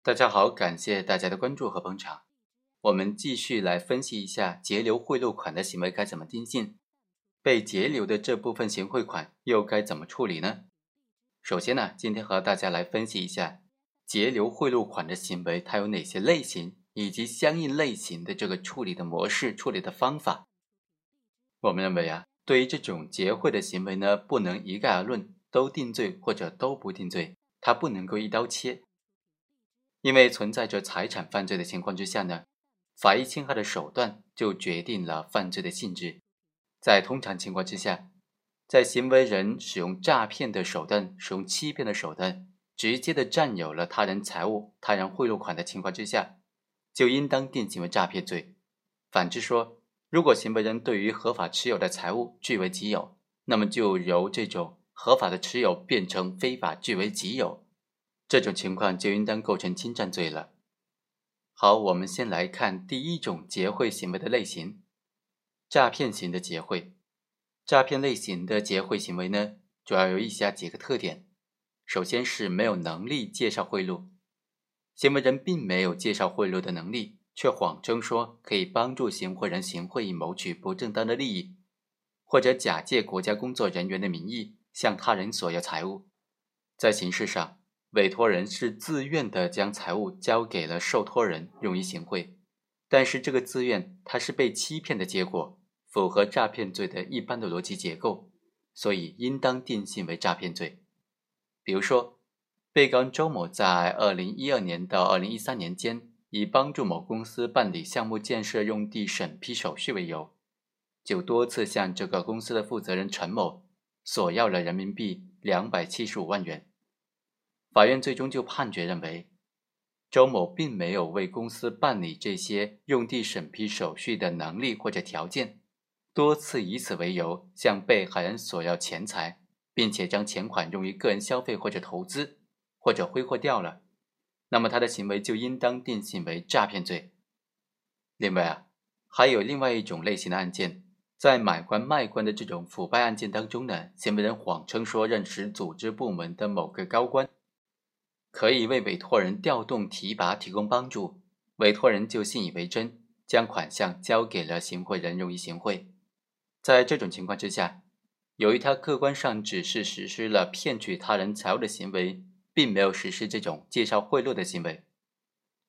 大家好，感谢大家的关注和捧场。我们继续来分析一下截留贿赂款的行为该怎么定性，被截留的这部分行贿款又该怎么处理呢？首先呢，今天和大家来分析一下截留贿赂款的行为，它有哪些类型，以及相应类型的这个处理的模式、处理的方法。我们认为啊，对于这种结贿的行为呢，不能一概而论，都定罪或者都不定罪，它不能够一刀切。因为存在着财产犯罪的情况之下呢，法益侵害的手段就决定了犯罪的性质。在通常情况之下，在行为人使用诈骗的手段、使用欺骗的手段，直接的占有了他人财物、他人贿赂款的情况之下，就应当定性为诈骗罪。反之说，如果行为人对于合法持有的财物据为己有，那么就由这种合法的持有变成非法据为己有。这种情况就应当构成侵占罪了。好，我们先来看第一种结贿行为的类型：诈骗型的结贿。诈骗类型的结贿行为呢，主要有以下几个特点：首先是没有能力介绍贿赂，行为人并没有介绍贿赂的能力，却谎称说可以帮助行贿人行贿以谋取不正当的利益，或者假借国家工作人员的名义向他人索要财物，在形式上。委托人是自愿的将财物交给了受托人用于行贿，但是这个自愿它是被欺骗的结果，符合诈骗罪的一般的逻辑结构，所以应当定性为诈骗罪。比如说，被告人周某在二零一二年到二零一三年间，以帮助某公司办理项目建设用地审批手续为由，就多次向这个公司的负责人陈某索要了人民币两百七十五万元。法院最终就判决认为，周某并没有为公司办理这些用地审批手续的能力或者条件，多次以此为由向被害人索要钱财，并且将钱款用于个人消费或者投资，或者挥霍掉了，那么他的行为就应当定性为诈骗罪。另外啊，还有另外一种类型的案件，在买官卖官的这种腐败案件当中呢，行为人谎称说认识组织部门的某个高官。可以为委托人调动提拔提供帮助，委托人就信以为真，将款项交给了行贿人用于行贿。在这种情况之下，由于他客观上只是实施了骗取他人财物的行为，并没有实施这种介绍贿赂的行为；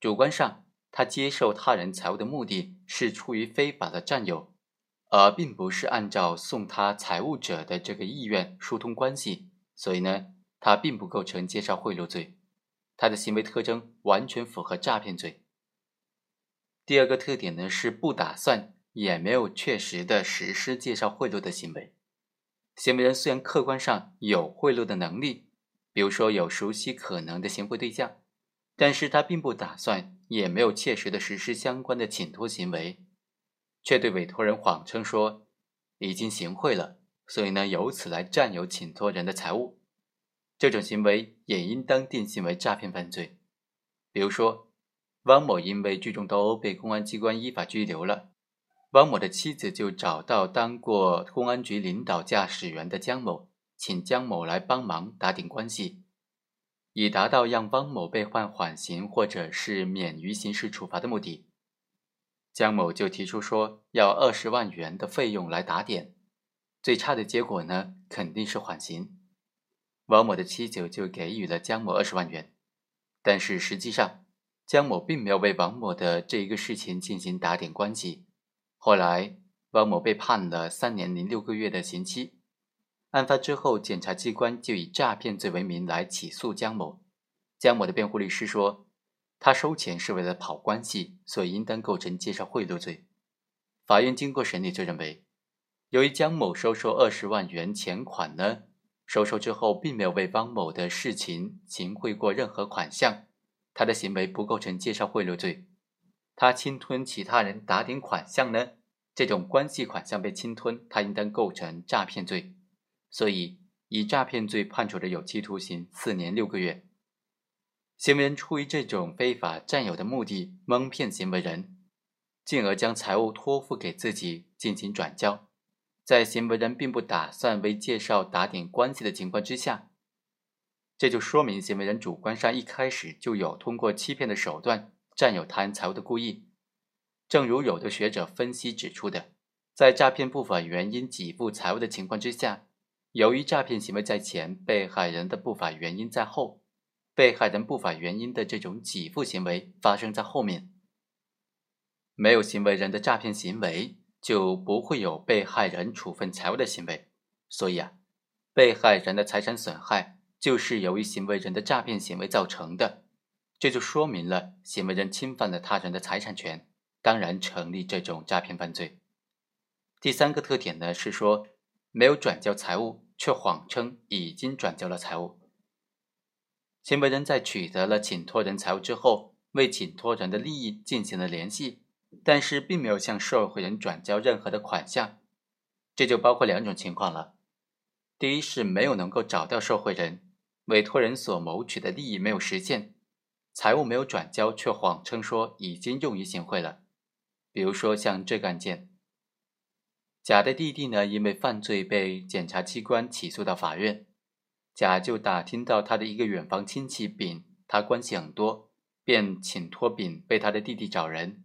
主观上，他接受他人财物的目的是出于非法的占有，而并不是按照送他财物者的这个意愿疏通关系，所以呢，他并不构成介绍贿赂罪。他的行为特征完全符合诈骗罪。第二个特点呢是不打算也没有确实的实施介绍贿赂的行为。行为人虽然客观上有贿赂的能力，比如说有熟悉可能的行贿对象，但是他并不打算也没有切实的实施相关的请托行为，却对委托人谎称说已经行贿了，所以呢由此来占有请托人的财物。这种行为也应当定性为诈骗犯罪。比如说，汪某因为聚众斗殴被公安机关依法拘留了，汪某的妻子就找到当过公安局领导驾驶员的姜某，请姜某来帮忙打点关系，以达到让汪某被判缓刑或者是免于刑事处罚的目的。姜某就提出说要二十万元的费用来打点，最差的结果呢，肯定是缓刑。王某的妻子就给予了姜某二十万元，但是实际上，姜某并没有为王某的这一个事情进行打点关系。后来，王某被判了三年零六个月的刑期。案发之后，检察机关就以诈骗罪为名来起诉姜某。姜某的辩护律师说，他收钱是为了跑关系，所以应当构成介绍贿赂罪。法院经过审理就认为，由于姜某收受二十万元钱款呢。收受之后，并没有为汪某的事情行贿过任何款项，他的行为不构成介绍贿赂罪。他侵吞其他人打点款项呢？这种关系款项被侵吞，他应当构成诈骗罪，所以以诈骗罪判处的有期徒刑四年六个月。行为人出于这种非法占有的目的，蒙骗行为人，进而将财物托付给自己进行转交。在行为人并不打算为介绍打点关系的情况之下，这就说明行为人主观上一开始就有通过欺骗的手段占有他人财物的故意。正如有的学者分析指出的，在诈骗不法原因给付财物的情况之下，由于诈骗行为在前，被害人的不法原因在后，被害人不法原因的这种给付行为发生在后面。没有行为人的诈骗行为，就不会有被害人处分财物的行为。所以啊，被害人的财产损害就是由于行为人的诈骗行为造成的，这就说明了行为人侵犯了他人的财产权，当然成立这种诈骗犯罪。第三个特点呢是说，没有转交财物，却谎称已经转交了财物。行为人在取得了请托人财物之后，为请托人的利益进行了联系。但是并没有向受贿人转交任何的款项，这就包括两种情况了。第一是没有能够找到受贿人，委托人所谋取的利益没有实现，财物没有转交，却谎称说已经用于行贿了。比如说像这个案件，甲的弟弟呢因为犯罪被检察机关起诉到法院，甲就打听到他的一个远房亲戚丙，他关系很多，便请托丙为他的弟弟找人。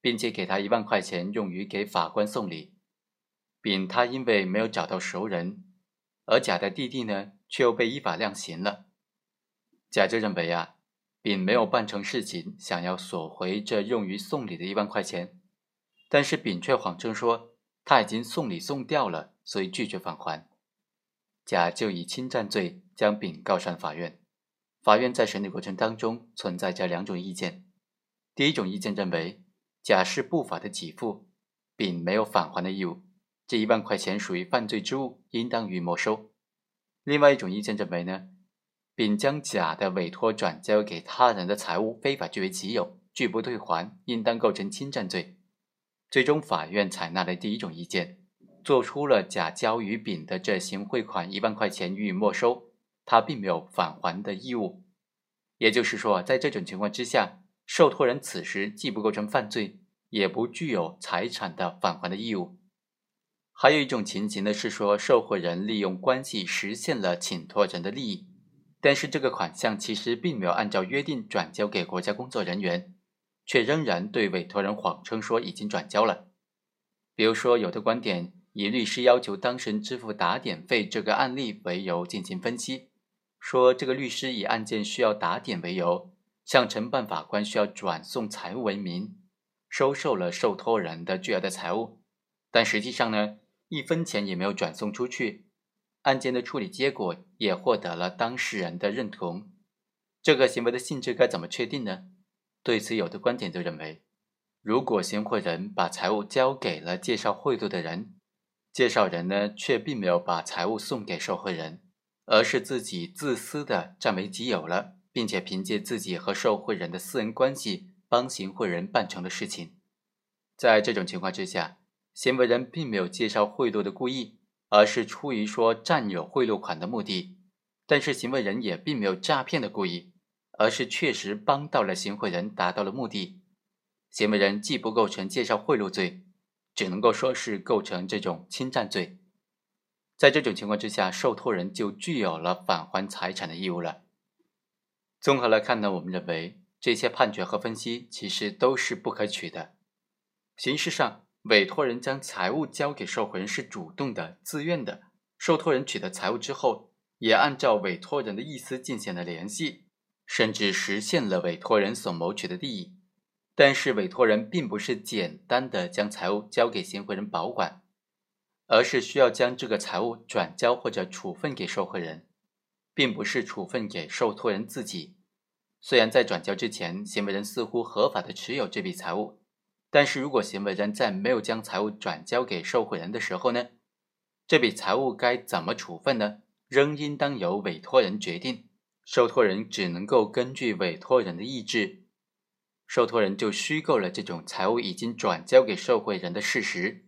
并且给他一万块钱用于给法官送礼。丙他因为没有找到熟人，而甲的弟弟呢却又被依法量刑了。甲就认为啊，丙没有办成事情，想要索回这用于送礼的一万块钱，但是丙却谎称说他已经送礼送掉了，所以拒绝返还。甲就以侵占罪将丙告上法院。法院在审理过程当中存在着两种意见，第一种意见认为。甲是不法的给付，丙没有返还的义务，这一万块钱属于犯罪之物，应当予以没收。另外一种意见认为呢，丙将甲的委托转交给他人的财物非法据为己有，拒不退还，应当构成侵占罪。最终法院采纳了第一种意见，做出了甲交予丙的这行贿款一万块钱予以没收，他并没有返还的义务。也就是说，在这种情况之下。受托人此时既不构成犯罪，也不具有财产的返还的义务。还有一种情形呢，是说受贿人利用关系实现了请托人的利益，但是这个款项其实并没有按照约定转交给国家工作人员，却仍然对委托人谎称说已经转交了。比如说，有的观点以律师要求当事人支付打点费这个案例为由进行分析，说这个律师以案件需要打点为由。向承办法官需要转送财物为名，收受了受托人的巨额的财物，但实际上呢，一分钱也没有转送出去。案件的处理结果也获得了当事人的认同。这个行为的性质该怎么确定呢？对此，有的观点就认为，如果行贿人把财物交给了介绍贿赂的人，介绍人呢却并没有把财物送给受贿人，而是自己自私的占为己有了。并且凭借自己和受贿人的私人关系，帮行贿人办成了事情。在这种情况之下，行为人并没有介绍贿赂的故意，而是出于说占有贿赂款的目的；但是行为人也并没有诈骗的故意，而是确实帮到了行贿人，达到了目的。行为人既不构成介绍贿赂罪，只能够说是构成这种侵占罪。在这种情况之下，受托人就具有了返还财产的义务了。综合来看呢，我们认为这些判决和分析其实都是不可取的。形式上，委托人将财物交给受托人是主动的、自愿的；受托人取得财物之后，也按照委托人的意思进行了联系，甚至实现了委托人所谋取的利益。但是，委托人并不是简单的将财物交给行贿人保管，而是需要将这个财物转交或者处分给受贿人。并不是处分给受托人自己。虽然在转交之前，行为人似乎合法的持有这笔财物，但是如果行为人在没有将财物转交给受贿人的时候呢，这笔财物该怎么处分呢？仍应当由委托人决定。受托人只能够根据委托人的意志，受托人就虚构了这种财物已经转交给受贿人的事实，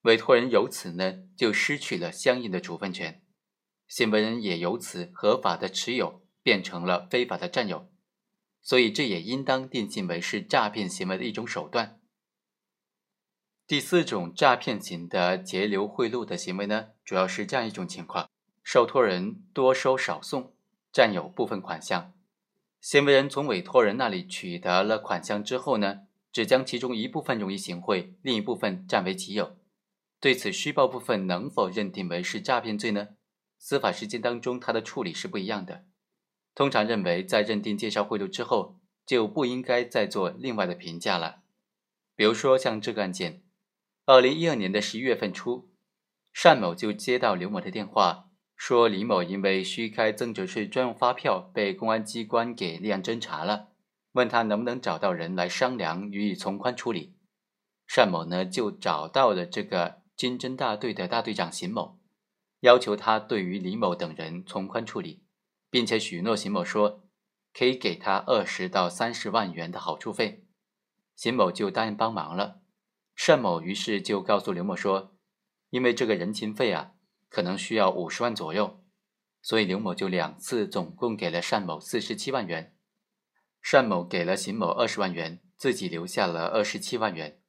委托人由此呢就失去了相应的处分权。行为人也由此合法的持有变成了非法的占有，所以这也应当定性为是诈骗行为的一种手段。第四种诈骗型的截留贿赂的行为呢，主要是这样一种情况：受托人多收少送，占有部分款项。行为人从委托人那里取得了款项之后呢，只将其中一部分用于行贿，另一部分占为己有。对此虚报部分能否认定为是诈骗罪呢？司法实践当中，它的处理是不一样的。通常认为，在认定介绍贿赂之后，就不应该再做另外的评价了。比如说像这个案件，二零一二年的十一月份初，单某就接到刘某的电话。说李某因为虚开增值税专用发票被公安机关给立案侦查了，问他能不能找到人来商量予以从宽处理。单某呢就找到了这个经侦大队的大队长邢某，要求他对于李某等人从宽处理，并且许诺邢某说可以给他二十到三十万元的好处费。邢某就答应帮忙了。单某于是就告诉刘某说，因为这个人情费啊。可能需要五十万左右，所以刘某就两次总共给了单某四十七万元。单某给了邢某二十万元，自己留下了二十七万元。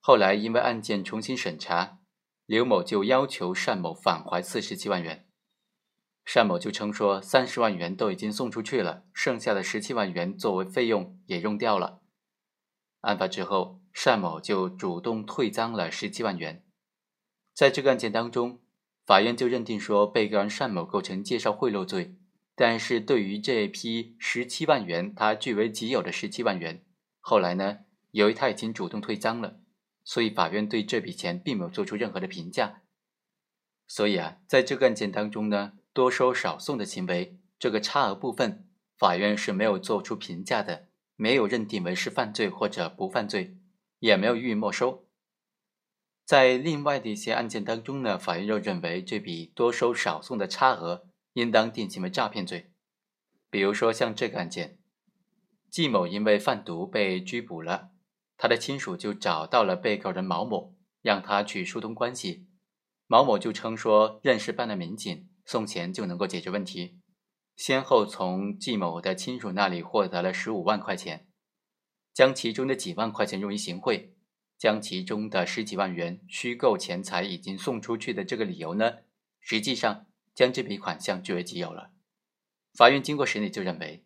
后来因为案件重新审查，刘某就要求单某返还四十七万元。单某就称说三十万元都已经送出去了，剩下的十七万元作为费用也用掉了。案发之后，单某就主动退赃了十七万元。在这个案件当中。法院就认定说，被告人单某构成介绍贿赂罪，但是对于这批十七万元，他据为己有的十七万元，后来呢，由于他已经主动退赃了，所以法院对这笔钱并没有做出任何的评价。所以啊，在这个案件当中呢，多收少送的行为，这个差额部分，法院是没有做出评价的，没有认定为是犯罪或者不犯罪，也没有予以没收。在另外的一些案件当中呢，法院又认为这笔多收少送的差额应当定性为诈骗罪。比如说像这个案件，季某因为贩毒被拘捕了，他的亲属就找到了被告人毛某，让他去疏通关系。毛某就称说认识办案民警，送钱就能够解决问题，先后从季某的亲属那里获得了十五万块钱，将其中的几万块钱用于行贿。将其中的十几万元虚构钱财已经送出去的这个理由呢，实际上将这笔款项据为己有了。法院经过审理就认为，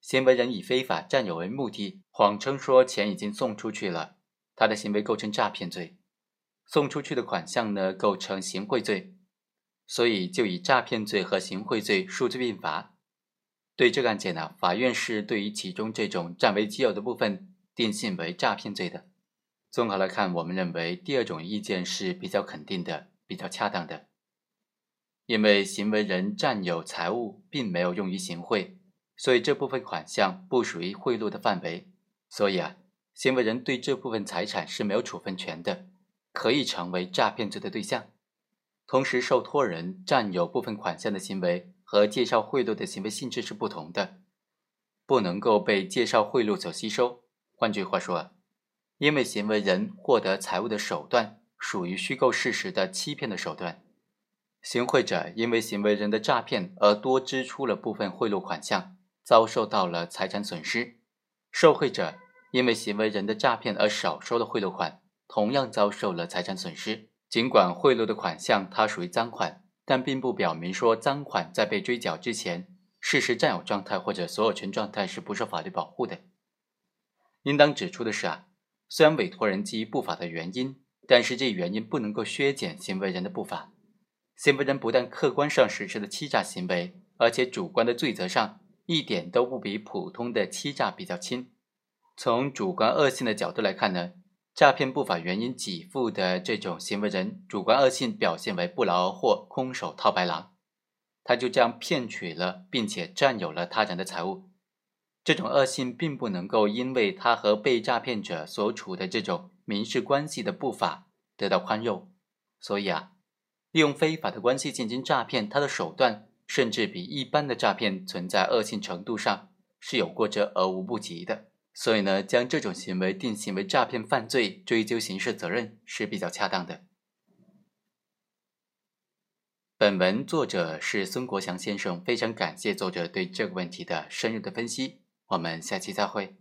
行为人以非法占有为目的，谎称说钱已经送出去了，他的行为构成诈骗罪，送出去的款项呢构成行贿罪，所以就以诈骗罪和行贿罪数罪并罚。对这个案件呢，法院是对于其中这种占为己有的部分定性为诈骗罪的。综合来看，我们认为第二种意见是比较肯定的、比较恰当的，因为行为人占有财物并没有用于行贿，所以这部分款项不属于贿赂的范围，所以啊，行为人对这部分财产是没有处分权的，可以成为诈骗罪的对象。同时，受托人占有部分款项的行为和介绍贿赂的行为性质是不同的，不能够被介绍贿赂所吸收。换句话说。因为行为人获得财物的手段属于虚构事实的欺骗的手段，行贿者因为行为人的诈骗而多支出了部分贿赂款项，遭受到了财产损失；受贿者因为行为人的诈骗而少收了贿赂款，同样遭受了财产损失。尽管贿赂的款项它属于赃款，但并不表明说赃款在被追缴之前，事实占有状态或者所有权状态是不受法律保护的。应当指出的是啊。虽然委托人基于不法的原因，但是这原因不能够削减行为人的不法。行为人不但客观上实施了欺诈行为，而且主观的罪责上一点都不比普通的欺诈比较轻。从主观恶性的角度来看呢，诈骗不法原因给付的这种行为人，主观恶性表现为不劳而获、空手套白狼，他就这样骗取了并且占有了他人的财物。这种恶性并不能够因为他和被诈骗者所处的这种民事关系的不法得到宽容，所以啊，利用非法的关系进行诈骗，他的手段甚至比一般的诈骗存在恶性程度上是有过之而无不及的。所以呢，将这种行为定性为诈骗犯罪，追究刑事责任是比较恰当的。本文作者是孙国祥先生，非常感谢作者对这个问题的深入的分析。我们下期再会。